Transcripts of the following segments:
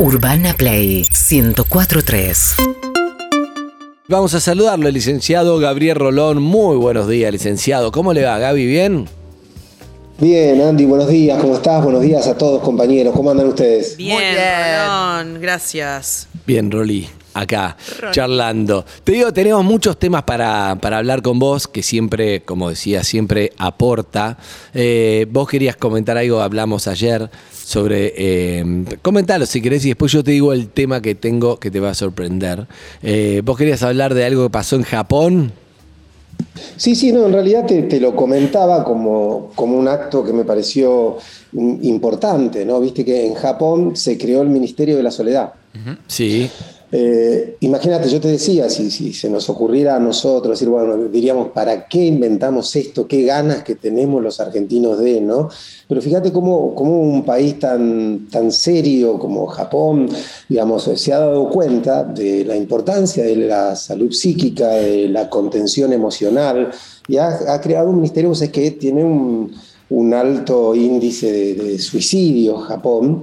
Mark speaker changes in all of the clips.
Speaker 1: Urbana Play 1043.
Speaker 2: Vamos a saludarlo, el licenciado Gabriel Rolón. Muy buenos días, licenciado. ¿Cómo le va, Gaby? ¿Bien?
Speaker 3: Bien, Andy, buenos días. ¿Cómo estás? Buenos días a todos, compañeros. ¿Cómo andan ustedes?
Speaker 4: Bien,
Speaker 5: Muy bien.
Speaker 4: Rolón, gracias.
Speaker 2: Bien, Rolí. Acá, charlando. Te digo, tenemos muchos temas para, para hablar con vos, que siempre, como decía, siempre aporta. Eh, vos querías comentar algo, hablamos ayer sobre... Eh, comentalo si querés y después yo te digo el tema que tengo que te va a sorprender. Eh, vos querías hablar de algo que pasó en Japón.
Speaker 3: Sí, sí, no, en realidad te, te lo comentaba como, como un acto que me pareció importante, ¿no? Viste que en Japón se creó el Ministerio de la Soledad.
Speaker 2: Sí.
Speaker 3: Eh, imagínate, yo te decía, si, se nos ocurriera a nosotros decir, bueno, diríamos, ¿para qué inventamos esto? ¿Qué ganas que tenemos los argentinos de, no? Pero fíjate cómo, cómo un país tan, tan serio como Japón, digamos, se ha dado cuenta de la importancia de la salud psíquica, de la contención emocional, y ha, creado un ministerio, que tiene un, un alto índice de suicidio, Japón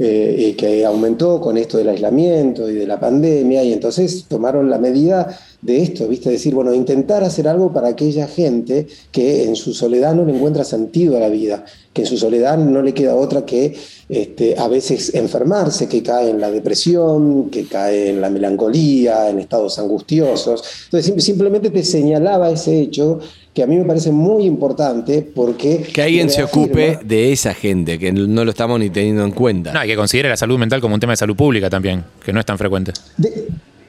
Speaker 3: eh, que aumentó con esto del aislamiento y de la pandemia, y entonces tomaron la medida de esto, ¿viste? Decir, bueno, intentar hacer algo para aquella gente que en su soledad no le encuentra sentido a la vida, que en su soledad no le queda otra que este, a veces enfermarse, que cae en la depresión, que cae en la melancolía, en estados angustiosos. Entonces, sim- simplemente te señalaba ese hecho que a mí me parece muy importante porque...
Speaker 2: Que alguien se ocupe de esa gente, que no lo estamos ni teniendo en cuenta.
Speaker 5: No, hay que considerar la salud mental como un tema de salud pública también, que no es tan frecuente.
Speaker 3: De-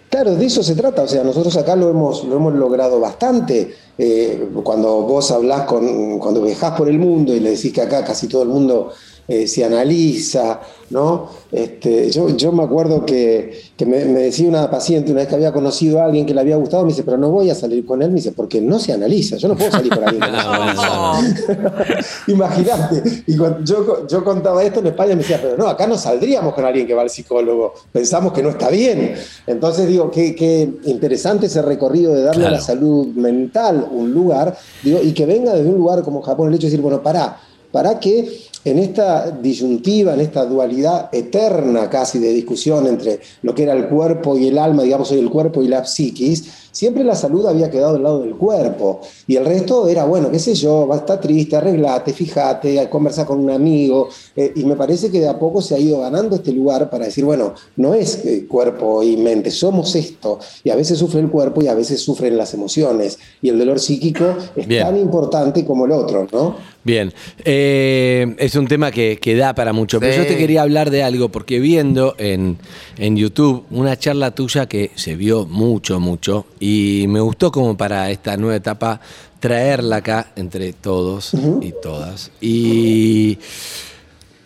Speaker 3: claro, de eso se trata. O sea, nosotros acá lo hemos, lo hemos logrado bastante. Eh, cuando vos hablás con, cuando viajás por el mundo y le decís que acá casi todo el mundo eh, se analiza, ¿no? Este, yo, yo me acuerdo que, que me, me decía una paciente una vez que había conocido a alguien que le había gustado, me dice, pero no voy a salir con él, me dice, porque no se analiza. Yo no puedo salir con alguien que no se analiza. Imagínate. Y cuando yo, yo contaba esto en España, me decía, pero no, acá no saldríamos con alguien que va al psicólogo. Pensamos que no está bien. Entonces digo, qué, qué interesante ese recorrido de darle
Speaker 2: Claro.
Speaker 3: a la salud mental un lugar, digo, y que venga desde un lugar como Japón, el hecho de decir, bueno, pará, para que en esta disyuntiva, en esta dualidad eterna casi de discusión entre lo que era el cuerpo y el alma, digamos hoy el cuerpo y la psiquis, siempre la salud había quedado del lado del cuerpo. Y el resto era, bueno, qué sé yo, va a estar triste, arreglate, fíjate, conversa con un amigo. Eh, y me parece que de a poco se ha ido ganando este lugar para decir, bueno, no es cuerpo y mente, somos esto. Y a veces sufre el cuerpo y a veces sufren las emociones. Y el dolor psíquico es
Speaker 2: Bien.
Speaker 3: tan importante como el otro, ¿no?
Speaker 2: Bien, Eh, es un tema que, que da para mucho, pero yo te quería hablar de algo, porque viendo en, en YouTube una charla tuya que se vio mucho, mucho, y me gustó como para esta nueva etapa traerla acá entre todos y todas. Y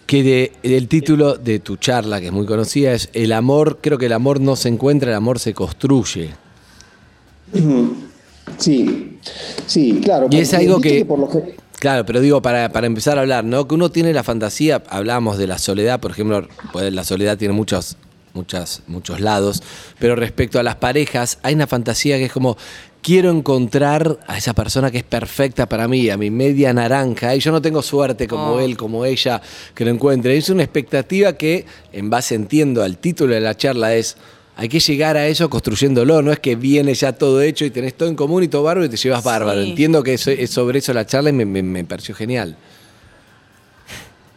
Speaker 2: que de- el título de tu charla, que es muy conocida, es El amor, creo que el amor no se encuentra, el amor se construye.
Speaker 3: Sí, sí, claro.
Speaker 2: Y es algo
Speaker 3: viste
Speaker 2: que-
Speaker 3: por lo que-
Speaker 2: Claro, pero digo, para, para empezar a hablar, ¿no? Que uno tiene la fantasía, hablamos de la soledad, por ejemplo, pues, la soledad tiene muchos, muchas, muchos lados, pero respecto a las parejas, hay una fantasía que es como, quiero encontrar a esa persona que es perfecta para mí, a mi media naranja, y yo no tengo suerte como
Speaker 4: Oh.
Speaker 2: él, como ella, que lo encuentre. Es una expectativa que, en base, entiendo, al título de la charla es... Hay que llegar a eso construyéndolo, no es que viene ya todo hecho y tenés todo en común y todo bárbaro y te llevas bárbaro.
Speaker 4: Sí.
Speaker 2: Entiendo que es sobre eso la charla y me, me- me pareció genial.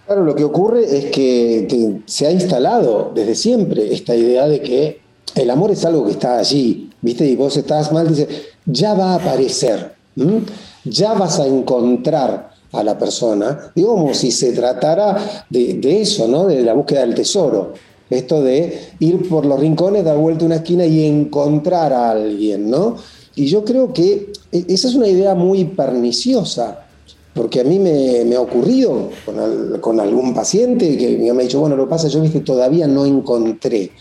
Speaker 3: Claro, lo que ocurre es que, se ha instalado desde siempre esta idea de que el amor es algo que está allí, ¿viste? Y vos estás mal, dices, ya va a aparecer, ya vas a encontrar a la persona, digo, como si se tratara de, de eso, ¿no? De la búsqueda del tesoro. Esto de ir por los rincones, dar vuelta una esquina y encontrar a alguien, ¿no? Y yo creo que e- esa es una idea muy perniciosa, porque a mí me, ha ocurrido con, al- con algún paciente que me ha dicho, bueno, lo que pasa, yo viste, todavía no encontré.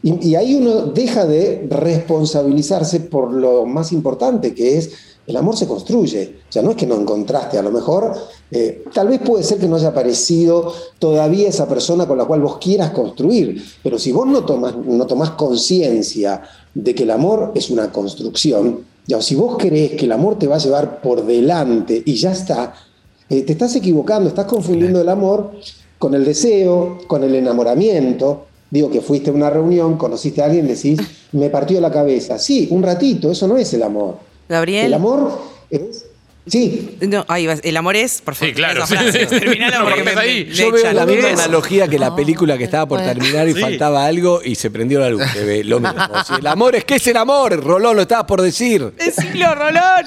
Speaker 3: Y, y ahí uno deja de responsabilizarse por lo más importante, que es el amor se construye. O sea, no es que no encontraste, a lo mejor, eh, tal vez puede ser que no haya aparecido todavía esa persona con la cual vos quieras construir, pero si vos no tomás no tomás conciencia de que el amor es una construcción, ya, o si vos crees que el amor te va a llevar por delante y ya está, eh, te estás equivocando, estás confundiendo el amor con el deseo, con el enamoramiento. Digo que fuiste a una reunión, conociste a alguien, decís, me partió la cabeza. Sí, un ratito, eso no es el amor.
Speaker 4: Gabriel.
Speaker 3: El amor. Sí,
Speaker 4: No, ahí vas. El amor es, por favor.
Speaker 5: Sí, claro, sí.
Speaker 4: terminala
Speaker 5: No,
Speaker 4: porque me,
Speaker 5: ahí.
Speaker 4: me
Speaker 2: Yo veo la misma analogía que la película que estaba por terminar y
Speaker 5: Sí.
Speaker 2: faltaba algo y se prendió la luz. Se ve lo mismo. Si el amor es, ¿qué es el amor? Rolón, lo estabas por decir.
Speaker 4: Decilo, Rolón.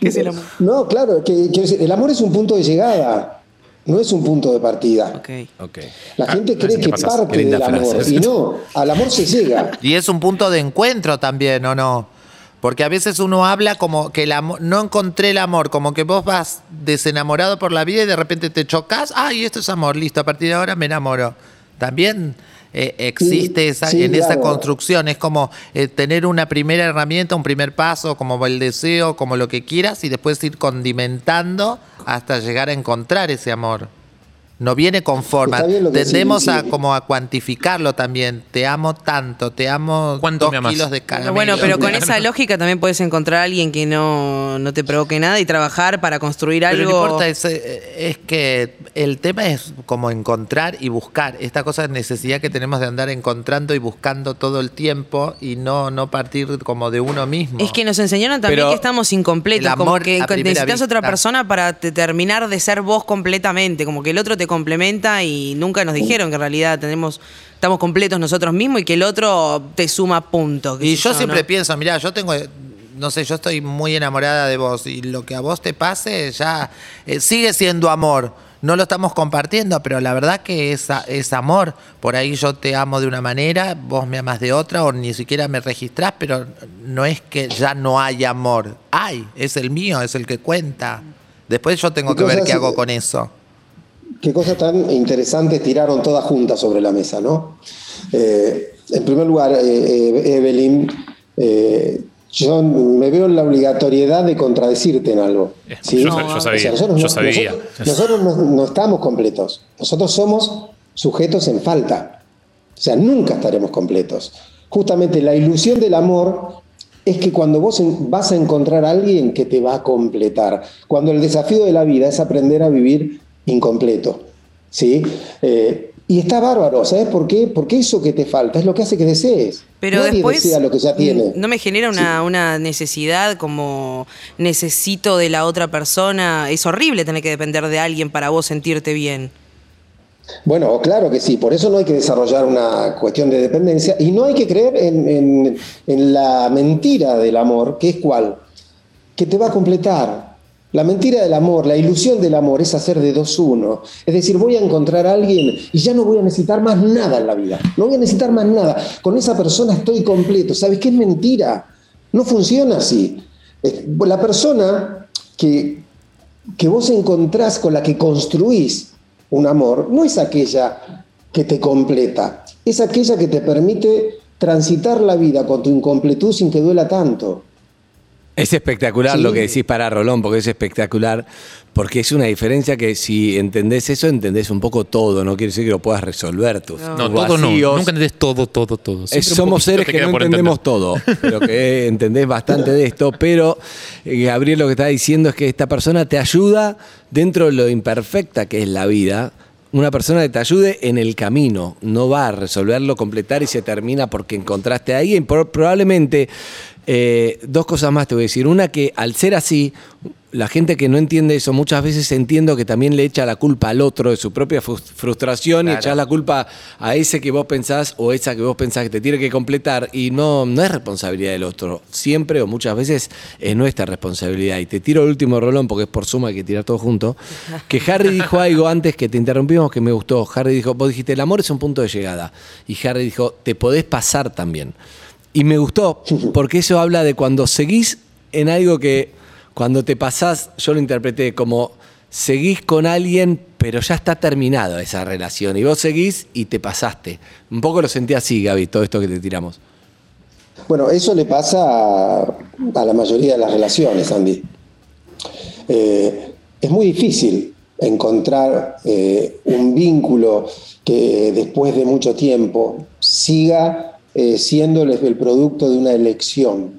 Speaker 4: ¿Qué es el amor?
Speaker 3: no, claro, que, decir, el amor es un punto de llegada, no es un punto de partida.
Speaker 4: Ok.
Speaker 2: Ok.
Speaker 3: La gente
Speaker 5: Ah,
Speaker 3: cree
Speaker 5: así te
Speaker 3: que
Speaker 5: pasas.
Speaker 3: parte del amor
Speaker 2: frase.
Speaker 3: y no, al amor se llega.
Speaker 6: Y es un punto de encuentro también, ¿o no? Porque a veces uno habla como que el amor, no encontré el amor, como que vos vas desenamorado por la vida y de repente te chocas, ay, esto es amor, listo, a partir de ahora me enamoro. También eh, existe
Speaker 3: Sí,
Speaker 6: esa,
Speaker 3: sí,
Speaker 6: en esa construcción, es como eh, tener una primera herramienta, un primer paso, como el deseo, como lo que quieras, y después ir condimentando hasta llegar a encontrar ese amor. No viene con forma. Tendemos a
Speaker 3: sí.
Speaker 6: como a cuantificarlo también. Te amo tanto, te amo
Speaker 5: ¿Cuánto
Speaker 6: dos kilos de caramelo.
Speaker 4: Bueno, pero con esa lógica también puedes encontrar a alguien que no, no te provoque nada y trabajar para construir
Speaker 6: Pero
Speaker 4: algo.
Speaker 6: no importa, es, eh, es que el tema es como encontrar y buscar. Esta cosa es necesidad que tenemos de andar encontrando y buscando todo el tiempo y no, no partir como de uno mismo.
Speaker 4: Es que nos enseñaron también
Speaker 2: Pero
Speaker 4: que estamos incompletos,
Speaker 6: el
Speaker 4: como que necesitas otra persona para te- terminar de ser vos completamente, como que el otro te complementa y nunca nos dijeron que en realidad tenemos estamos completos nosotros mismos y que el otro te suma puntos.
Speaker 6: Y yo siempre
Speaker 4: ¿no?
Speaker 6: pienso, mira, yo tengo, no sé, yo estoy muy enamorada de vos y lo que a vos te pase ya eh, sigue siendo amor. No lo estamos compartiendo, pero la verdad que es, es amor. Por ahí yo te amo de una manera, vos me amas de otra, o ni siquiera me registrás, pero no es que ya no hay amor. Hay, es el mío, es el que cuenta. Después yo tengo
Speaker 3: ¿Y
Speaker 6: que ver qué hago con eso.
Speaker 3: Qué cosas tan interesantes tiraron todas juntas sobre la mesa, ¿no? Eh, en primer lugar, eh, eh, Evelyn, eh, yo me veo en la obligatoriedad de contradecirte en algo. ¿sí?
Speaker 5: yo sa- yo sabía,
Speaker 3: nosotros
Speaker 5: yo
Speaker 3: no-
Speaker 5: sabía.
Speaker 3: Nosotros, nosotros no, no estamos completos. Nosotros somos sujetos en falta. O sea, nunca estaremos completos. Justamente la ilusión del amor es que cuando vos vas a encontrar a alguien que te va a completar, cuando el desafío de la vida es aprender a vivir incompleto, ¿sí? Eh, y está bárbaro, ¿sabes por qué? Porque eso que te falta es lo que hace que desees.
Speaker 4: Pero
Speaker 3: Nadie
Speaker 4: después
Speaker 3: desea lo que ya tiene.
Speaker 4: no me genera una, una necesidad como necesito de la otra persona. Es horrible tener que depender de alguien para vos sentirte bien.
Speaker 3: Bueno, claro que sí, por eso no hay que desarrollar una cuestión de dependencia y no hay que creer en, en- en la mentira del amor, que es cuál, que te va a completar. La mentira del amor, la ilusión del amor es hacer de dos uno. Es decir, voy a encontrar a alguien y ya no voy a necesitar más nada en la vida. No voy a necesitar más nada. Con esa persona estoy completo. ¿Sabes qué es mentira? No funciona así. La persona que, que vos encontrás con la que construís un amor no es aquella que te completa, es aquella que te permite transitar la vida con tu incompletud sin que duela tanto.
Speaker 2: Es espectacular
Speaker 3: Sí.
Speaker 2: lo que decís para Rolón, porque es espectacular, porque es una diferencia que si entendés eso, entendés un poco todo, no quiere decir que lo puedas resolver tus,
Speaker 5: No,
Speaker 2: tus
Speaker 5: todo no. Nunca entendés todo, todo, todo.
Speaker 2: Es- somos seres que no entendemos
Speaker 5: entender.
Speaker 2: todo, pero que entendés bastante de esto. Pero eh, Gabriel lo que está diciendo es que esta persona te ayuda dentro de lo imperfecta que es la vida. Una persona que te ayude en el camino, no va a resolverlo, completar y se termina porque encontraste a alguien. Por- probablemente, eh, dos cosas más te voy a decir. Una que al ser así, la gente que no entiende eso, muchas veces entiendo que también le echa la culpa al otro de su propia frus- frustración y echar la culpa a ese que vos pensás o esa que vos pensás que te tiene que completar y no, no es responsabilidad del otro. Siempre o muchas veces es nuestra responsabilidad. Y te tiro el último rolón porque es por suma hay que tirar todo junto. Que Harry dijo algo antes que te interrumpimos que me gustó. Harry dijo, vos dijiste, el amor es un punto de llegada. Y Harry dijo, te podés pasar también. Y me gustó porque eso habla de cuando seguís en algo que cuando te pasás, yo lo interpreté como seguís con alguien, pero ya está terminada esa relación. Y vos seguís y te pasaste. Un poco lo sentí así, Gaby, todo esto que te tiramos.
Speaker 3: Bueno, eso le pasa a, la mayoría de las relaciones, Andy. Eh, es muy difícil encontrar eh, un vínculo que después de mucho tiempo siga eh, siendo el producto de una elección.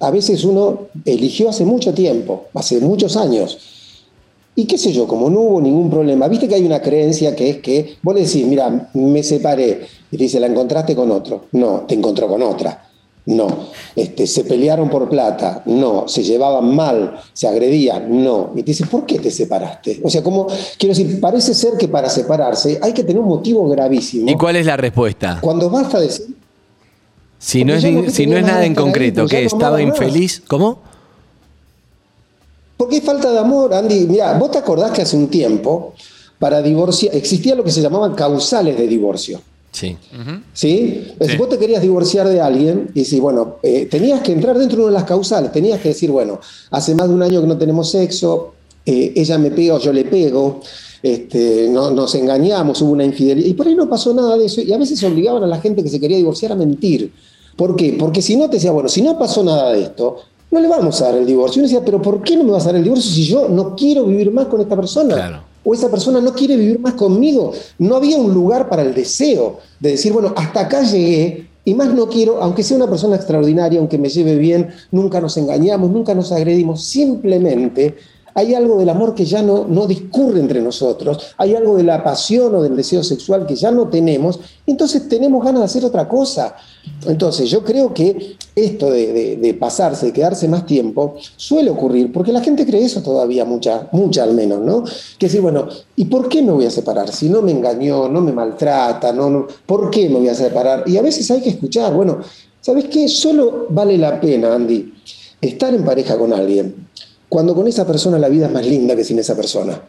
Speaker 3: A veces uno eligió hace mucho tiempo, hace muchos años, Y qué sé yo, como no hubo ningún problema, viste que hay una creencia que es que vos le decís, mira, me separé, y te dice, ¿la encontraste con otro? No, te encontró con otra. No. Este, ¿Se pelearon por plata? No. ¿Se llevaban mal? ¿Se agredían? No. Y te dice, ¿por qué te separaste? O sea, como, quiero decir, parece ser que para separarse hay que tener un motivo gravísimo.
Speaker 2: ¿Y cuál es la respuesta?
Speaker 3: Cuando basta decir,
Speaker 2: Si no es,
Speaker 3: no
Speaker 2: si no nada en concreto, que
Speaker 3: no
Speaker 2: estaba
Speaker 3: más.
Speaker 2: infeliz, ¿cómo?
Speaker 3: Porque es falta de amor, Andy. Mira, vos te acordás que hace un tiempo, para divorciar, existía lo que se llamaban causales de divorcio.
Speaker 2: Sí.
Speaker 3: ¿Sí?
Speaker 5: Sí.
Speaker 3: vos te querías divorciar de alguien y si, bueno, eh, tenías que entrar dentro de una de las causales, tenías que decir, bueno, hace más de un año que no tenemos sexo, eh, ella me pega o yo le pego, este, no, nos engañamos, hubo una infidelidad, y por ahí no pasó nada de eso, y a veces obligaban a la gente que se quería divorciar a mentir. ¿Por qué? Porque si no te decía, bueno, si no pasó nada de esto, no le vamos a dar el divorcio. Y uno decía, pero ¿por qué no me vas a dar el divorcio si yo no quiero vivir más con esta persona?
Speaker 2: Claro.
Speaker 3: o esa persona no quiere vivir más conmigo. No había un lugar para el deseo de decir, bueno, hasta acá llegué y más no quiero, aunque sea una persona extraordinaria, aunque me lleve bien, nunca nos engañamos, nunca nos agredimos, simplemente hay algo del amor que ya no, no discurre entre nosotros, hay algo de la pasión o del deseo sexual que ya no tenemos, entonces tenemos ganas de hacer otra cosa. Entonces yo creo que esto de, de- pasarse, de quedarse más tiempo, suele ocurrir, porque la gente cree eso todavía, mucha, mucha al menos, ¿no? Que decir, bueno, ¿y por qué me voy a separar? Si no me engañó, no me maltrata, no, no, ¿por qué me voy a separar? Y a veces hay que escuchar, bueno, ¿sabes qué? Solo vale la pena, Andy, estar en pareja con alguien, cuando con esa persona la vida es más linda que sin esa persona.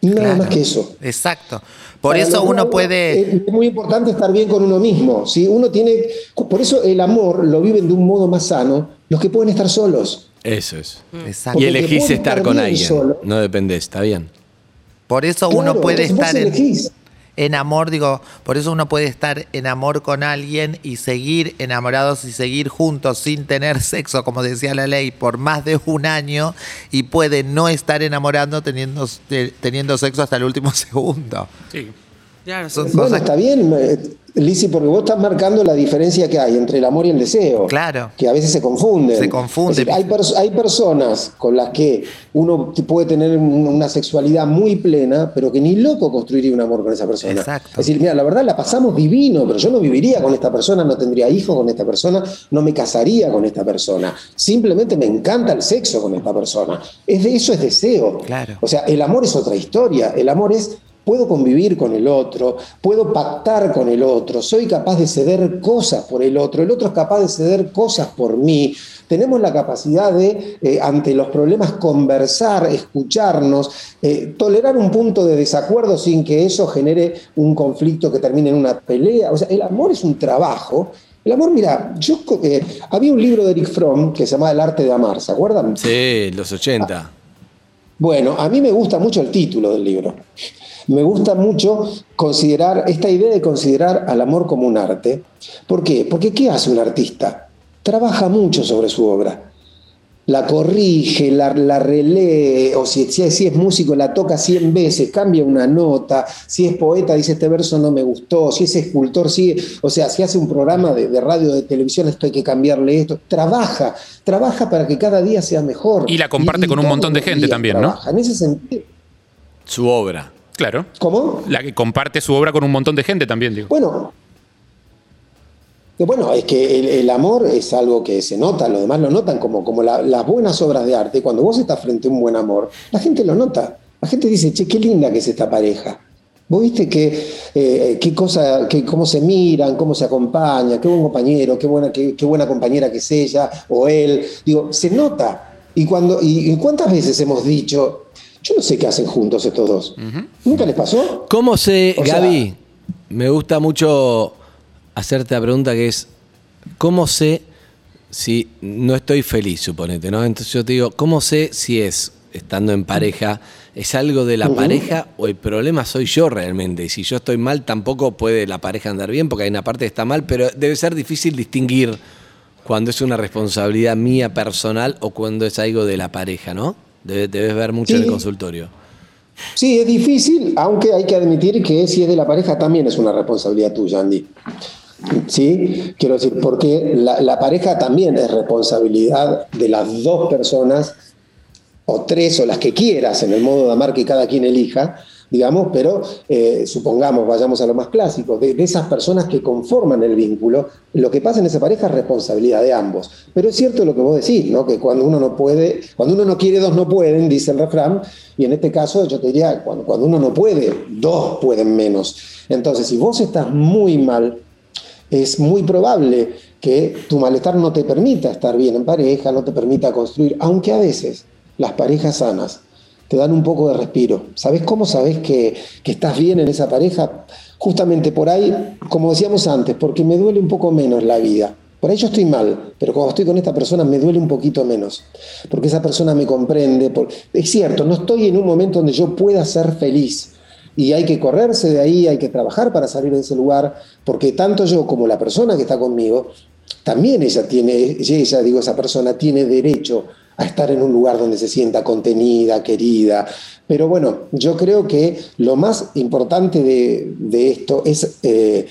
Speaker 3: Y nada
Speaker 6: Claro.
Speaker 3: más que eso.
Speaker 6: Exacto. Por
Speaker 3: Para
Speaker 6: eso uno puede.
Speaker 3: Es es muy importante estar bien con uno mismo. ¿sí? Uno tiene, por eso el amor lo viven de un modo más sano los que pueden estar solos.
Speaker 2: Eso es.
Speaker 6: Exacto.
Speaker 2: Y elegís estar
Speaker 3: estar
Speaker 2: con alguien.
Speaker 3: solo.
Speaker 2: No dependés, está bien.
Speaker 6: Por eso
Speaker 3: Claro,
Speaker 6: uno puede estar en,
Speaker 3: elegís.
Speaker 6: En amor, digo, por eso uno puede estar en amor con alguien y seguir enamorados y seguir juntos sin tener sexo, como decía la ley, por más de un año y puede no estar enamorando teniendo, te- teniendo sexo hasta el último segundo.
Speaker 5: Sí.
Speaker 4: Claro,
Speaker 6: Son.
Speaker 3: Bueno,
Speaker 6: cosas-
Speaker 3: está bien, eh, Lizzy, porque vos estás marcando la diferencia que hay entre el amor y el deseo.
Speaker 6: Claro.
Speaker 3: Que a veces se confunden.
Speaker 6: Se confunde,
Speaker 3: Es decir, hay, pers- hay personas con las que uno puede tener un- una sexualidad muy plena, pero que ni loco construiría un amor con esa persona.
Speaker 6: Exacto.
Speaker 3: Es decir, mira, la verdad la pasamos divino, pero yo no viviría con esta persona, no tendría hijos con esta persona, no me casaría con esta persona. Simplemente me encanta el sexo con esta persona. Es de eso es deseo.
Speaker 6: Claro.
Speaker 3: O sea, el amor es otra historia. El amor es puedo convivir con el otro, puedo pactar con el otro, soy capaz de ceder cosas por el otro, el otro es capaz de ceder cosas por mí. Tenemos la capacidad de, eh, ante los problemas, conversar, escucharnos, eh, tolerar un punto de desacuerdo sin que eso genere un conflicto que termine en una pelea. O sea, el amor es un trabajo. El amor, mira, yo eh, había un libro de Eric Fromm que se llamaba El arte de amar, ¿se acuerdan?
Speaker 2: Sí, los 80.
Speaker 3: Bueno, a mí me gusta mucho el título del libro. Me gusta mucho considerar esta idea de considerar al amor como un arte. ¿Por qué? Porque ¿qué hace un artista? Trabaja mucho sobre su obra. La corrige, la, la relee, o si, si, si es músico, la toca 100 veces, cambia una nota. Si es poeta, dice este verso no me gustó. Si es escultor, sigue. O sea, si hace un programa de, de radio, de televisión, esto hay que cambiarle esto. Trabaja, trabaja para que cada día sea mejor.
Speaker 5: Y la comparte con un montón de gente también, ¿no?
Speaker 3: trabaja. En ese sentido.
Speaker 2: Su obra.
Speaker 5: Claro.
Speaker 3: ¿Cómo?
Speaker 5: La que comparte su obra con un montón de gente también, digo.
Speaker 3: Bueno, que bueno, es que el, el amor es algo que se nota, los demás lo notan como, como la- las buenas obras de arte. Cuando vos estás frente a un buen amor, la gente lo nota. La gente dice, che, qué linda que es esta pareja. Vos viste que, eh, qué cosa, que, cómo se miran, cómo se acompañan, qué buen compañero, qué buena, qué, qué buena compañera que es ella o él. Digo, se nota. Y, cuando, y, y cuántas veces hemos dicho, yo no sé qué hacen juntos estos dos. ¿Nunca les pasó?
Speaker 2: ¿Cómo sé,
Speaker 3: O sea-
Speaker 2: Gaby? me gusta mucho hacerte la pregunta que es, ¿cómo sé si no estoy feliz, suponete, ¿no? Entonces yo te digo, ¿cómo sé si es, estando en pareja, es algo de la pareja o el problema soy yo realmente? Y si yo estoy mal, tampoco puede la pareja andar bien, porque hay una parte que está mal, pero debe ser difícil distinguir cuando es una responsabilidad mía personal o cuando es algo de la pareja, ¿no? Debe- debes ver mucho en el consultorio.
Speaker 3: Sí, es difícil, aunque hay que admitir que si es de la pareja también es una responsabilidad tuya, Andy. Sí, quiero decir, porque la, la pareja también es responsabilidad de las dos personas o tres, o las que quieras, en el modo de amar que cada quien elija, digamos, pero eh, supongamos, vayamos a lo más clásico, de, de, esas personas que conforman el vínculo, lo que pasa en esa pareja es responsabilidad de ambos. Pero es cierto lo que vos decís, ¿no? que cuando uno no puede, cuando uno no quiere, dos no pueden, dice el refrán, y en este caso yo te diría, cuando, cuando uno no puede, dos pueden menos. Entonces, si vos estás muy mal, es muy probable que tu malestar no te permita estar bien en pareja, no te permita construir, aunque a veces las parejas sanas te dan un poco de respiro. ¿Sabes cómo sabes que, que, estás bien en esa pareja? Justamente por ahí, como decíamos antes, porque me duele un poco menos la vida. Por ahí yo estoy mal, pero cuando estoy con esta persona me duele un poquito menos, porque esa persona me comprende. Por... Es cierto, no estoy en un momento donde yo pueda ser feliz, y hay que correrse de ahí, hay que trabajar para salir de ese lugar, porque tanto yo como la persona que está conmigo, también ella tiene, ella, digo, esa persona tiene derecho a estar en un lugar donde se sienta contenida, querida. Pero bueno, yo creo que lo más importante de, de esto es eh,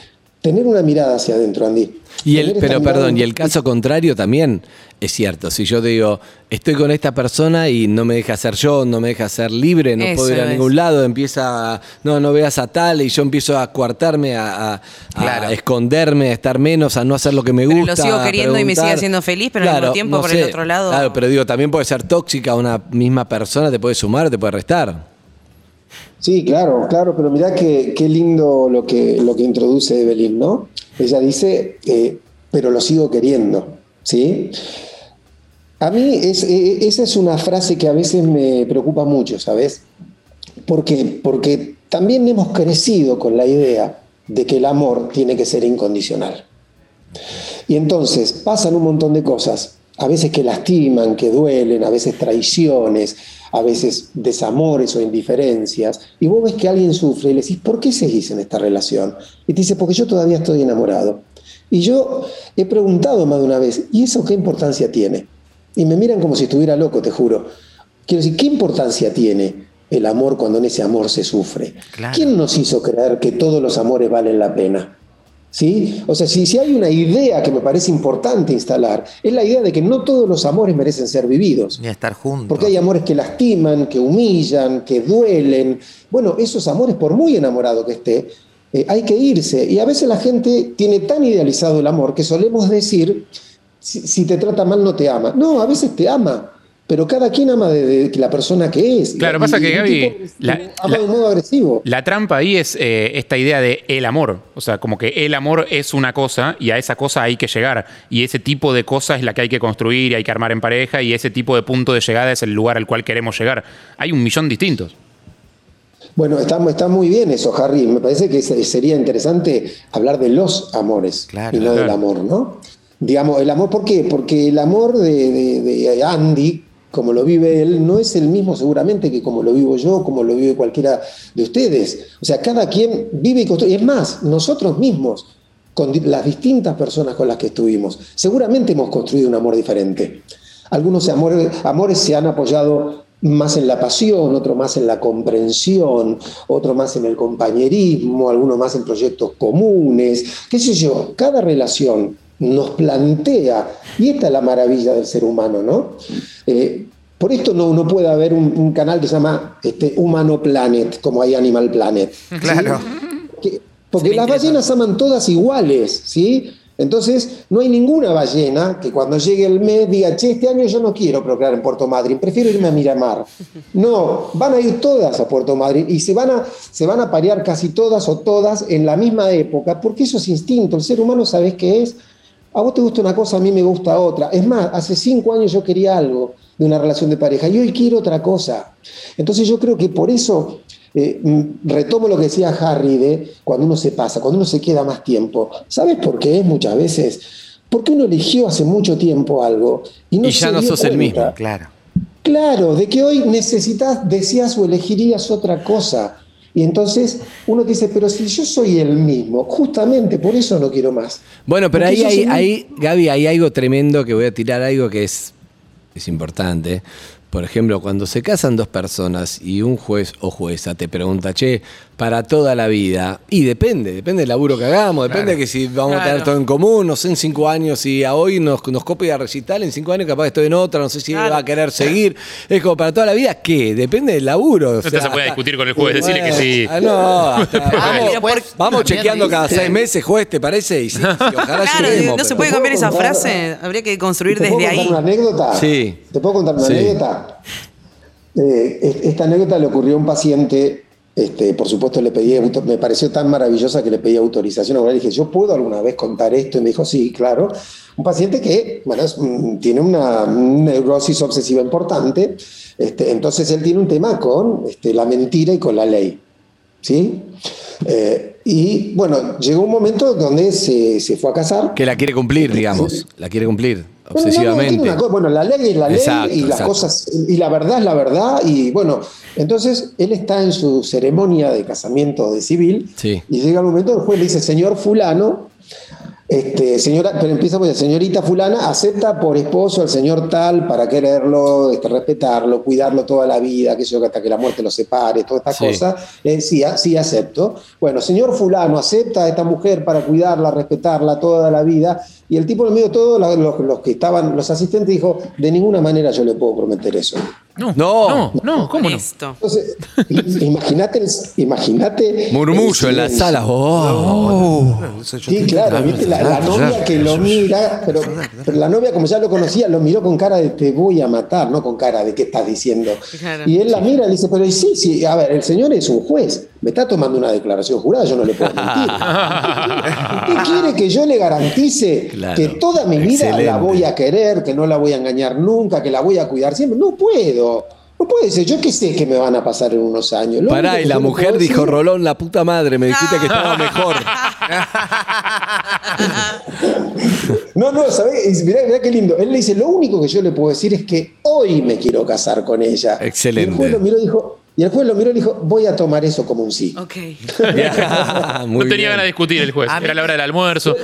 Speaker 3: tener una mirada hacia adentro, Andy.
Speaker 2: Y el, pero perdón, y el caso contrario también es cierto. Si yo digo, estoy con esta persona y no me deja ser yo, no me deja ser libre, no Eso puedo ir a es. ningún lado, empieza, no, no veas a tal, y yo empiezo a coartarme, a, a, claro. a, esconderme, a estar menos, a no hacer lo que me
Speaker 4: pero
Speaker 2: gusta.
Speaker 4: Lo sigo queriendo y me sigue haciendo feliz, pero claro, al mismo tiempo
Speaker 2: no
Speaker 4: por
Speaker 2: sé,
Speaker 4: el otro lado.
Speaker 2: Claro, pero digo, también puede ser tóxica una misma persona, te puede sumar, te puede restar.
Speaker 3: Sí, claro, claro, pero mirá que, qué lindo lo que, lo que introduce Evelyn, ¿no? Ella dice, eh, pero lo sigo queriendo, ¿sí? A mí es, esa es una frase que a veces me preocupa mucho, ¿sabes? ¿Por qué? Porque también hemos crecido con la idea de que el amor tiene que ser incondicional. Y entonces pasan un montón de cosas, a veces que lastiman, que duelen, a veces traiciones, a veces desamores o indiferencias, y vos ves que alguien sufre y le decís, ¿por qué seguís en esta relación? Y te dice, porque yo todavía estoy enamorado. Y yo he preguntado más de una vez, ¿y eso qué importancia tiene? Y me miran como si estuviera loco, te juro. Quiero decir, ¿qué importancia tiene el amor cuando en ese amor se sufre? Claro. ¿Quién nos hizo creer que todos los amores valen la pena? ¿Sí? O sea, si, si, hay una idea que me parece importante instalar, es la idea de que no todos los amores merecen ser vividos.
Speaker 6: Ni estar juntos.
Speaker 3: Porque hay amores que lastiman, que humillan, que duelen. Bueno, esos amores, por muy enamorado que esté, eh, hay que irse. Y a veces la gente tiene tan idealizado el amor que solemos decir, si, si te trata mal no te ama. No, a veces te ama. Pero cada quien ama de, de la persona que es.
Speaker 5: Claro,
Speaker 3: y,
Speaker 5: pasa que Gaby.
Speaker 3: La, ama la, de modo agresivo.
Speaker 5: La trampa ahí es eh, esta idea de el amor. O sea, como que el amor es una cosa y a esa cosa hay que llegar. Y ese tipo de cosa es la que hay que construir y hay que armar en pareja. Y ese tipo de punto de llegada es el lugar al cual queremos llegar. Hay un millón distintos.
Speaker 3: Bueno, está, está, muy bien eso, Harry. Me parece que sería interesante hablar de los amores claro, y no claro. del amor, ¿no? Digamos, el amor, ¿por qué? Porque el amor de, de, de Andy, como lo vive él, no es el mismo seguramente que como lo vivo yo, como lo vive cualquiera de ustedes. O sea, cada quien vive y construye. Es más, nosotros mismos, con las distintas personas con las que estuvimos, seguramente hemos construido un amor diferente. Algunos amores, se han apoyado más en la pasión, otro más en la comprensión, otro más en el compañerismo, algunos más en proyectos comunes, qué sé yo, cada relación nos plantea, y esta es la maravilla del ser humano, ¿no? Eh, por esto no, no puede haber un, un, canal que se llama este, Humano Planet, como hay Animal Planet.
Speaker 6: Claro.
Speaker 3: Porque las ballenas aman todas iguales, ¿sí? Entonces, no hay ninguna ballena que cuando llegue el mes diga, che, este año yo no quiero procrear en Puerto Madryn, prefiero irme a Miramar. No, van a ir todas a Puerto Madryn y se van a, se van a parear casi todas o todas en la misma época, porque eso es instinto. El ser humano, ¿sabes qué es? A vos te gusta una cosa, a mí me gusta otra. Es más, hace cinco años yo quería algo de una relación de pareja y hoy quiero otra cosa. Entonces yo creo que por eso eh, retomo lo que decía Harry de cuando uno se pasa, cuando uno se queda más tiempo. ¿Sabes por qué es muchas veces? Porque uno eligió hace mucho tiempo algo y, no
Speaker 2: y ya no sos cuenta. el mismo, claro.
Speaker 3: Claro, de que hoy necesitas, decías o elegirías otra cosa. Y entonces uno dice, pero si yo soy el mismo, justamente por eso no quiero más.
Speaker 2: Bueno, pero ahí, hay, ahí, Gaby, hay algo tremendo que voy a tirar, algo que es, es importante. Por ejemplo, cuando se casan dos personas y un juez o jueza te pregunta, che, para toda la vida, y depende, depende del laburo que hagamos, depende de que si vamos a tener todo en común, no sé, en cinco años, si a hoy nos, nos copia a recital, en cinco años capaz que estoy en otra, no sé si
Speaker 4: Claro.
Speaker 2: va a querer seguir. Es como para toda la vida, ¿qué? Depende del laburo. o
Speaker 5: No te
Speaker 2: sea,
Speaker 5: se puede
Speaker 2: hasta-
Speaker 5: discutir con el juez, decirle que sí.
Speaker 2: Ah, no, hasta- vamos,
Speaker 6: también
Speaker 2: chequeando cada seis meses, juez, ¿te parece? Y sí, sí, ojalá
Speaker 4: no se puede cambiar esa frase, habría que construir
Speaker 3: ¿Te puedo
Speaker 4: desde
Speaker 3: contar
Speaker 4: ahí.
Speaker 3: una anécdota?
Speaker 2: Sí.
Speaker 3: ¿Te puedo contar una
Speaker 2: Sí.
Speaker 3: anécdota? Eh, es- esta anécdota le ocurrió a un paciente, este, por supuesto le pedí, me pareció tan maravillosa que le pedí autorización. Ahora le dije, ¿yo puedo alguna vez contar esto? Y me dijo, sí, claro. Un paciente que, mm, tiene una neurosis obsesiva importante, este, entonces él tiene un tema con este, la mentira y con la ley. ¿Sí? Eh, y bueno, llegó un momento donde se, se fue a casar.
Speaker 2: Que la quiere cumplir, digamos. La quiere cumplir
Speaker 3: Bueno, no, no,
Speaker 2: obsesivamente.
Speaker 3: bueno, la ley es la ley
Speaker 2: Exacto,
Speaker 3: y las
Speaker 2: exacto.
Speaker 3: cosas y la verdad es la verdad y bueno, entonces él está en su ceremonia de casamiento de civil
Speaker 2: Sí.
Speaker 3: y llega el momento el juez le dice señor fulano, este, señora, pero empieza por señorita fulana acepta por esposo al señor tal para quererlo, este, respetarlo, cuidarlo toda la vida, que yo hasta que la muerte lo separe, todas estas
Speaker 2: Sí.
Speaker 3: cosas. Eh, sí, a- sí acepto. Bueno, señor fulano acepta a esta mujer para cuidarla, respetarla toda la vida. Y el tipo en medio de todos la- los, los que estaban, los asistentes, dijo, de ninguna manera yo le puedo prometer eso.
Speaker 5: No,
Speaker 2: No.
Speaker 5: no, no, ¿cómo no?
Speaker 4: Esto.
Speaker 3: Entonces, i- imagínate, imagínate.
Speaker 2: Murmullo en la sala. Oh.
Speaker 3: Sí, claro, viste, la, la novia que lo mira, pero, pero la novia, como ya lo conocía, lo miró con cara de te voy a matar, no con cara de qué estás diciendo.
Speaker 4: Claro.
Speaker 3: Y él la mira y le dice, pero sí, sí, a ver, el señor es un juez, me está tomando una declaración jurada, yo no le puedo mentir. ¿Usted quiere que yo le garantice
Speaker 2: Claro.
Speaker 3: que toda mi vida
Speaker 2: Excelente.
Speaker 3: la voy a querer, que no la voy a engañar nunca, que la voy a cuidar siempre? No puedo. No puede ser, yo qué sé que me van a pasar en unos años. Lo
Speaker 2: Pará, y la mujer dijo,
Speaker 3: decir-
Speaker 2: Rolón, la puta madre, me dijiste que estaba mejor.
Speaker 3: No, no, ¿sabés? Mirá, mirá qué lindo. Él le dice, lo único que yo le puedo decir es que hoy me quiero casar con ella.
Speaker 2: Excelente.
Speaker 3: Y el juez lo miró y dijo, y el juez lo miró y dijo, voy a tomar eso como un sí.
Speaker 4: Ok.
Speaker 5: No tenía ganas de discutir el juez.
Speaker 6: A mí-
Speaker 5: Era la hora del almuerzo.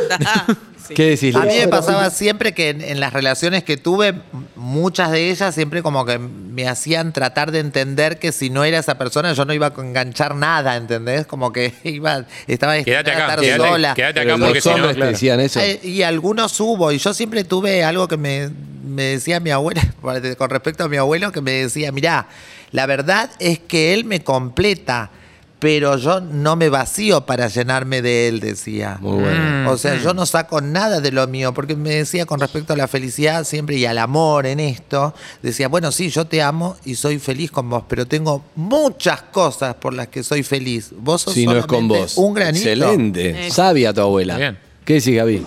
Speaker 4: Sí.
Speaker 2: ¿Qué decís,
Speaker 6: A mí me pasaba siempre que en, en las relaciones que tuve, muchas de ellas siempre como que me hacían tratar de entender que si no era esa persona yo no iba a enganchar nada, ¿entendés? Como que iba, estaba
Speaker 5: Quédate
Speaker 6: a estar
Speaker 5: quédate,
Speaker 6: sola.
Speaker 5: quédate acá porque
Speaker 2: los
Speaker 5: si no.
Speaker 2: hombres decían eso.
Speaker 6: Y algunos hubo, y yo siempre tuve algo que me, me decía mi abuela, con respecto a mi abuelo, que me decía, mirá, la verdad es que él me completa, pero yo no me vacío para llenarme de él, decía.
Speaker 2: Muy bueno.
Speaker 6: O sea, yo no saco nada de lo mío, porque me decía con respecto a la felicidad siempre y al amor en esto, decía, bueno, sí, yo te amo y soy feliz con vos, pero tengo muchas cosas por las que soy feliz. Vos sos
Speaker 2: Si no es con vos.
Speaker 6: un granito.
Speaker 2: Excelente. Sabia tu abuela.
Speaker 5: Bien.
Speaker 2: ¿Qué decís, Gaby?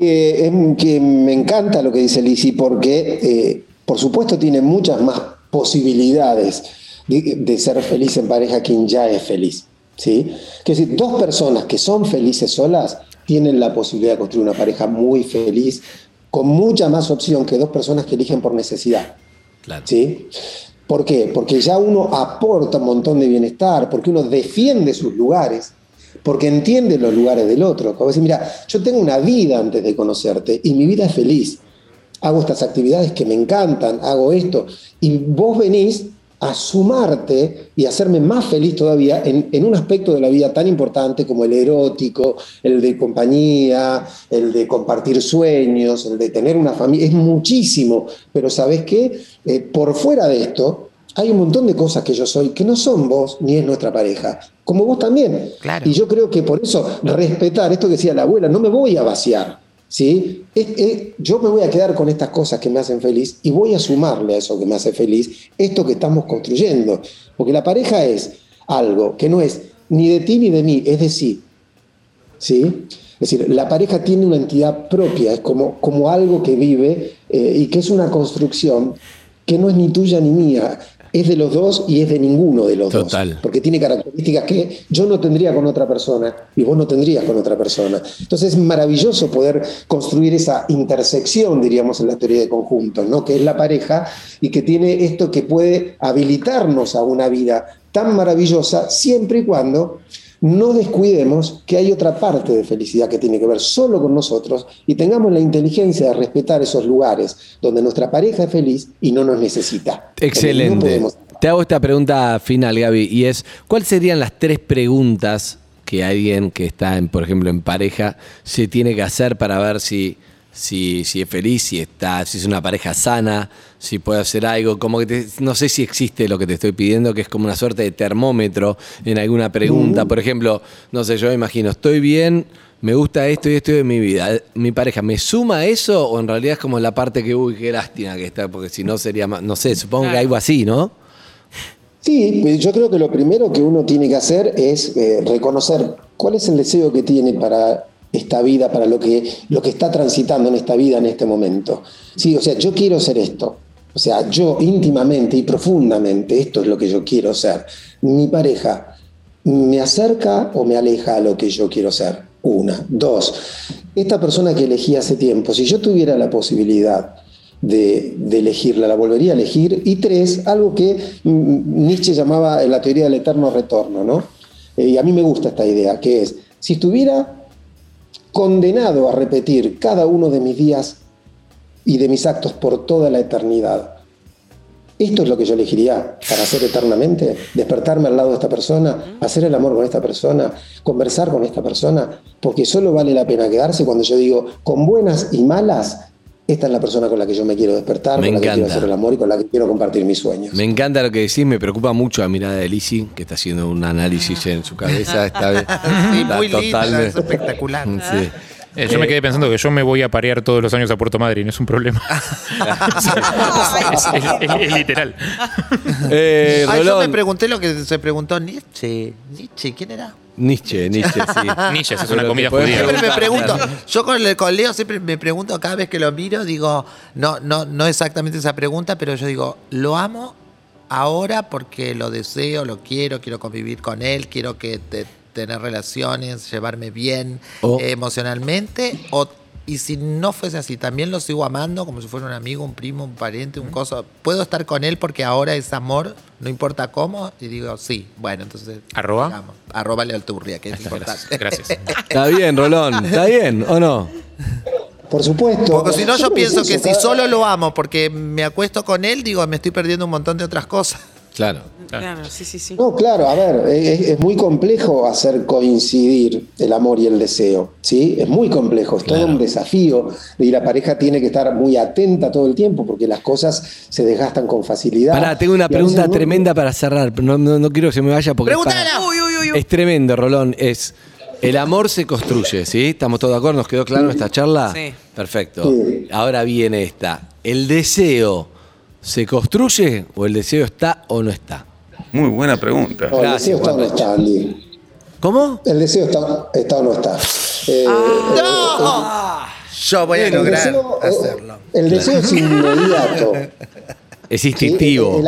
Speaker 3: Eh, que me encanta lo que dice Lizzy porque, eh, por supuesto, tiene muchas más posibilidades de, de ser feliz en pareja quien ya es feliz. ¿sí? Que decir, dos personas que son felices solas tienen la posibilidad de construir una pareja muy feliz, con mucha más opción que dos personas que eligen por necesidad.
Speaker 2: Claro.
Speaker 3: ¿Sí? ¿Por qué? Porque ya uno aporta un montón de bienestar, porque uno defiende sus lugares, porque entiende los lugares del otro. Como decir, mira, yo tengo una vida antes de conocerte y mi vida es feliz. Hago estas actividades que me encantan, hago esto, y vos venís a sumarte y hacerme más feliz todavía en, en un aspecto de la vida tan importante como el erótico, el de compañía, el de compartir sueños, el de tener una familia. Es muchísimo, pero ¿sabés qué? Eh, por fuera de esto, hay un montón de cosas que yo soy que no son vos ni es nuestra pareja, como vos también.
Speaker 6: Claro.
Speaker 3: Y yo creo que por eso respetar esto que decía la abuela, no me voy a vaciar. ¿Sí? Es- yo me voy a quedar con estas cosas que me hacen feliz y voy a sumarle a eso que me hace feliz esto que estamos construyendo. Porque la pareja es algo que no es ni de ti ni de mí, es de sí. ¿sí? Es decir, la pareja tiene una entidad propia, es como, como algo que vive eh, y que es una construcción que no es ni tuya ni mía, es de los dos y es de ninguno de los
Speaker 2: Total.
Speaker 3: dos. Porque tiene características que yo no tendría con otra persona y vos no tendrías con otra persona. Entonces es maravilloso poder construir esa intersección, diríamos, en la teoría de conjuntos, ¿no? que es la pareja y que tiene esto que puede habilitarnos a una vida tan maravillosa siempre y cuando no descuidemos que hay otra parte de felicidad que tiene que ver solo con nosotros y tengamos la inteligencia de respetar esos lugares donde nuestra pareja es feliz y no nos necesita. No
Speaker 2: Excelente.
Speaker 3: podemos-
Speaker 2: Te hago esta pregunta final, Gaby, y es, ¿cuáles serían las tres preguntas que alguien que está, en, por ejemplo, en pareja, se tiene que hacer para ver si, si, si es feliz, si está, si es una pareja sana, si puede hacer algo? Como que te- no sé si existe lo que te estoy pidiendo, que es como una suerte de termómetro en alguna pregunta. Por ejemplo, no sé, yo me imagino, estoy bien. Me gusta esto y esto de mi vida. ¿Mi pareja me suma eso o en realidad es como la parte que, uy, qué lástima que está? Porque si no sería más, no sé, supongo que algo así, ¿no?
Speaker 3: Sí, eh, yo creo que lo primero que uno tiene que hacer es eh, reconocer cuál es el deseo que tiene para esta vida, para lo que, lo que está transitando en esta vida en este momento. Sí, o sea, yo quiero ser esto. O sea, yo íntimamente y profundamente, esto es lo que yo quiero ser. Mi pareja me acerca o me aleja a lo que yo quiero ser. Una. Dos, esta persona que elegí hace tiempo, si yo tuviera la posibilidad de, elegirla, la volvería a elegir. Y tres, algo que mm, Nietzsche llamaba la teoría del eterno retorno, ¿no? Eh, y a mí me gusta esta idea, que es, si estuviera condenado a repetir cada uno de mis días y de mis actos por toda la eternidad, esto es lo que yo elegiría para hacer eternamente, despertarme al lado de esta persona, hacer el amor con esta persona, conversar con esta persona, porque solo vale la pena quedarse cuando yo digo, con buenas y malas, esta es la persona con la que yo me quiero despertar,
Speaker 2: Me
Speaker 3: con la que quiero hacer el amor y con la que quiero compartir mis sueños.
Speaker 2: Me encanta lo que decís, me preocupa mucho la mirada de Lizzy, que está haciendo un análisis en su cabeza. Está,
Speaker 6: Sí,
Speaker 2: está
Speaker 6: muy linda,
Speaker 2: totalmente-
Speaker 6: es espectacular.
Speaker 2: Sí.
Speaker 5: Eh, yo me quedé pensando que yo me voy a parear todos los años a Puerto Madryn, es un problema. es, es- es- es literal.
Speaker 2: Eh,
Speaker 6: Ay, yo me pregunté lo que se preguntó Nietzsche. Nietzsche, ¿quién era?
Speaker 2: Nietzsche, Nietzsche, sí.
Speaker 5: Nietzsche, es
Speaker 2: Pero
Speaker 5: una
Speaker 2: te
Speaker 5: comida judía.
Speaker 6: Siempre me pregunto, yo con, el, con Leo siempre me pregunto cada vez que lo miro, digo, no, no, no exactamente esa pregunta, pero yo digo, lo amo ahora porque lo deseo, lo quiero, quiero convivir con él, quiero que te- tener relaciones, llevarme bien
Speaker 2: O-
Speaker 6: eh, emocionalmente, o, y si no fuese así, también lo sigo amando como si fuera un amigo, un primo, un pariente, un coso. Puedo estar con él porque ahora es amor, no importa cómo, y digo, sí, bueno, entonces...
Speaker 5: ¿Arroba?
Speaker 6: digamos, Arroba Leo Alturria, que es importante.
Speaker 5: Gracias. gracias.
Speaker 2: Está bien, Rolón, ¿está bien o no?
Speaker 3: Por supuesto.
Speaker 6: Porque si no, yo pienso que si solo lo amo porque me acuesto con él, digo, me estoy perdiendo un montón de otras cosas.
Speaker 2: Claro.
Speaker 4: Claro, sí, sí, sí.
Speaker 3: No, claro, a ver, es, es muy complejo hacer coincidir el amor y el deseo, ¿sí? Es muy complejo, es todo un desafío y la pareja tiene que estar muy atenta todo el tiempo porque las cosas se desgastan con facilidad.
Speaker 2: Pará, tengo una pregunta
Speaker 3: no-
Speaker 2: tremenda para cerrar. No, no, no quiero que se me vaya porque. es para-
Speaker 6: ¡Pregúntala!
Speaker 4: Uy, uy, uy, uy.
Speaker 2: Es tremendo, Rolón. Es. El amor se construye, ¿sí? ¿Estamos todos de acuerdo? ¿Nos quedó claro esta charla?
Speaker 4: Sí.
Speaker 2: Perfecto.
Speaker 3: Sí.
Speaker 2: Ahora viene esta. ¿El deseo se construye o el deseo está o no está?
Speaker 7: Muy buena pregunta.
Speaker 3: No, el
Speaker 2: Gracias,
Speaker 3: deseo está o no está, Andy.
Speaker 2: ¿Cómo?
Speaker 3: El deseo está, está o no está. Eh,
Speaker 6: Yo voy a
Speaker 3: el
Speaker 6: lograr
Speaker 3: deseo-
Speaker 6: hacerlo.
Speaker 3: El deseo es inmediato.
Speaker 2: Es
Speaker 3: ¿sí?
Speaker 2: instintivo.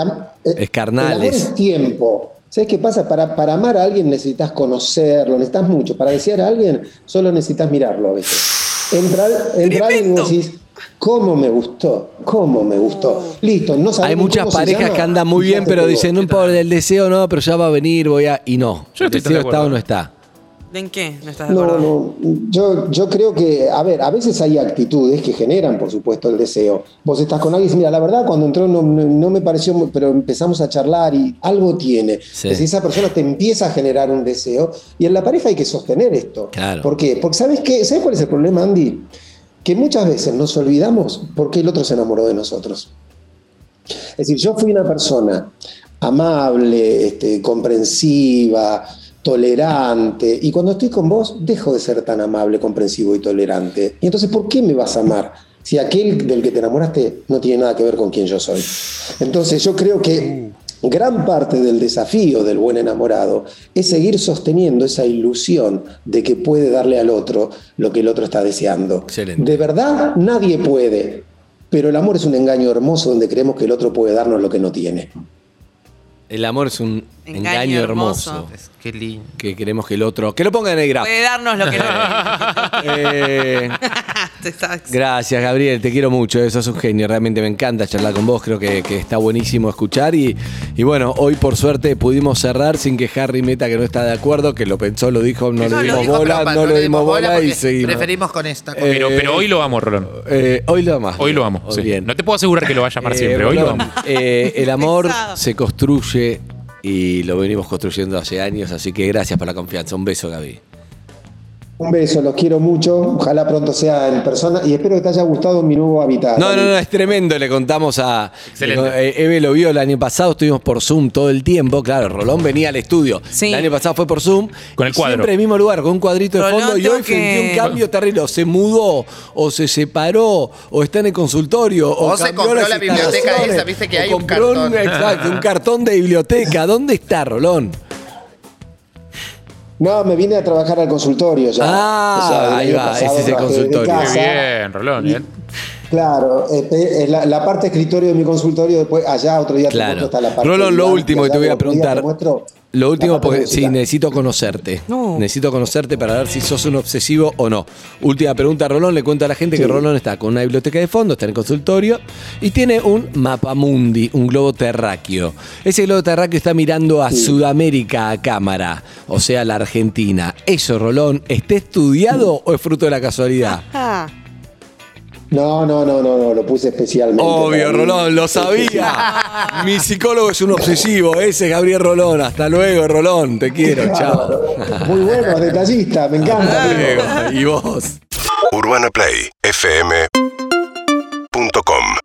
Speaker 3: El
Speaker 2: es carnal.
Speaker 3: El amor
Speaker 2: es-
Speaker 3: tiempo. ¿Sabes qué pasa? Para, para amar a alguien necesitas conocerlo, necesitas mucho. Para desear a alguien solo necesitas mirarlo a veces. Entrar, entrar y decís, ¿cómo me gustó? ¿Cómo me gustó? Listo, no sabemos
Speaker 2: Hay muchas
Speaker 3: cómo
Speaker 2: parejas que andan muy bien, pero dicen, no importa el deseo, no, pero ya va a venir, voy a. Y no.
Speaker 5: Yo
Speaker 2: el
Speaker 5: estoy tan
Speaker 2: deseo
Speaker 5: de
Speaker 2: está o no está.
Speaker 4: ¿En qué? ¿No estás de
Speaker 3: No,
Speaker 4: acuerdo?
Speaker 3: no, yo, yo creo que, a ver, a veces hay actitudes que generan, por supuesto, el deseo. Vos estás con alguien y dices, mira, la verdad, cuando entró no, no- no me pareció, muy- pero empezamos a charlar y algo tiene.
Speaker 2: Sí.
Speaker 3: Es decir, esa persona te empieza a generar un deseo y en la pareja hay que sostener esto.
Speaker 2: Claro.
Speaker 3: ¿Por qué? Porque ¿sabes qué? ¿Sabes cuál es el problema, Andy? Que muchas veces nos olvidamos porque el otro se enamoró de nosotros. Es decir, yo fui una persona amable, este, comprensiva, tolerante, y cuando estoy con vos dejo de ser tan amable, comprensivo y tolerante. Y entonces, ¿por qué me vas a amar? Si aquel del que te enamoraste no tiene nada que ver con quien yo soy. Entonces, yo creo que gran parte del desafío del buen enamorado es seguir sosteniendo esa ilusión de que puede darle al otro lo que el otro está deseando.
Speaker 2: Excelente.
Speaker 3: De verdad, nadie puede. Pero el amor es un engaño hermoso donde creemos que el otro puede darnos lo que no tiene.
Speaker 2: El amor es un engaño,
Speaker 4: Engaño
Speaker 2: hermoso.
Speaker 4: hermoso.
Speaker 6: Qué lindo.
Speaker 2: Que queremos que el otro. Que lo ponga en el grafo.
Speaker 4: Puede darnos lo que no.
Speaker 2: Eh,
Speaker 4: Te estás-
Speaker 2: Gracias, Gabriel, te quiero mucho, eso es un genio, realmente me encanta charlar con vos, creo que, que está buenísimo escuchar y, y bueno, hoy por suerte pudimos cerrar sin que Harry meta que no está de acuerdo, que lo pensó, lo dijo, no,
Speaker 6: No,
Speaker 2: le dimos
Speaker 6: dijo,
Speaker 2: bola,
Speaker 6: pero
Speaker 2: no, le dimos bola, y seguimos.
Speaker 6: Preferimos con esta.
Speaker 2: Eh,
Speaker 5: Pero, pero hoy lo amo, Rolón.
Speaker 2: Eh, hoy lo amas.
Speaker 5: Hoy lo amo. sí.
Speaker 2: Bien.
Speaker 5: No te puedo asegurar que lo vaya a amar
Speaker 2: Eh,
Speaker 5: siempre. Hoy lo amo.
Speaker 2: eh, el amor se construye y lo venimos construyendo hace años, así que gracias por la confianza. Un beso, Gaby.
Speaker 3: Un beso, los quiero mucho. Ojalá pronto sea en persona y espero que te haya gustado mi nuevo hábitat.
Speaker 2: No, no, no, es tremendo. Le contamos a.
Speaker 5: Excelente.
Speaker 2: eh, Eve lo vio el año pasado, estuvimos por Zoom todo el tiempo. Claro, Rolón venía al estudio.
Speaker 4: Sí.
Speaker 2: El año pasado fue por Zoom.
Speaker 5: Con el cuadro.
Speaker 2: Siempre en el mismo lugar, con un cuadrito de
Speaker 4: Rolón,
Speaker 2: fondo. Y hoy a un
Speaker 4: que-
Speaker 2: cambio terrible. O se mudó, o se separó, o está en el consultorio, o,
Speaker 6: O se compró la biblioteca esa, viste que
Speaker 2: o
Speaker 6: hay un cartón.
Speaker 2: exacto, un cartón de biblioteca. ¿Dónde está Rolón?
Speaker 3: No, me vine a trabajar al consultorio ya.
Speaker 2: Ah, ahí va,
Speaker 3: pasado
Speaker 2: ese es el consultorio.
Speaker 3: casa.
Speaker 5: Qué bien, Rolón.
Speaker 3: Y-
Speaker 5: bien.
Speaker 3: Claro, este, es la, la parte escritorio de mi consultorio, después allá otro día te
Speaker 2: Claro.
Speaker 3: muestro, está la parte
Speaker 2: Rolón, lo último que te voy a preguntar. Lo último, porque sí, necesito conocerte.
Speaker 4: No.
Speaker 2: Necesito conocerte para ver si sos un obsesivo o no. Última pregunta, Rolón. Le cuento a la gente que. Rolón está con una biblioteca de fondo, está en el consultorio y tiene un mapamundi, un globo terráqueo. Ese globo terráqueo está mirando a Sudamérica a cámara, o sea, la Argentina. ¿Eso, Rolón, está estudiado o es fruto de la casualidad?
Speaker 4: Ah.
Speaker 3: No, no, no, no, no, lo puse especialmente.
Speaker 2: Obvio, Rolón, lo sabía. Mi psicólogo es un obsesivo, ese es Gabriel Rolón. Hasta luego, Rolón, te quiero, chao.
Speaker 3: Muy bueno, detallista, me encanta. Diego.
Speaker 2: Y vos.
Speaker 7: UrbanaPlayFM.com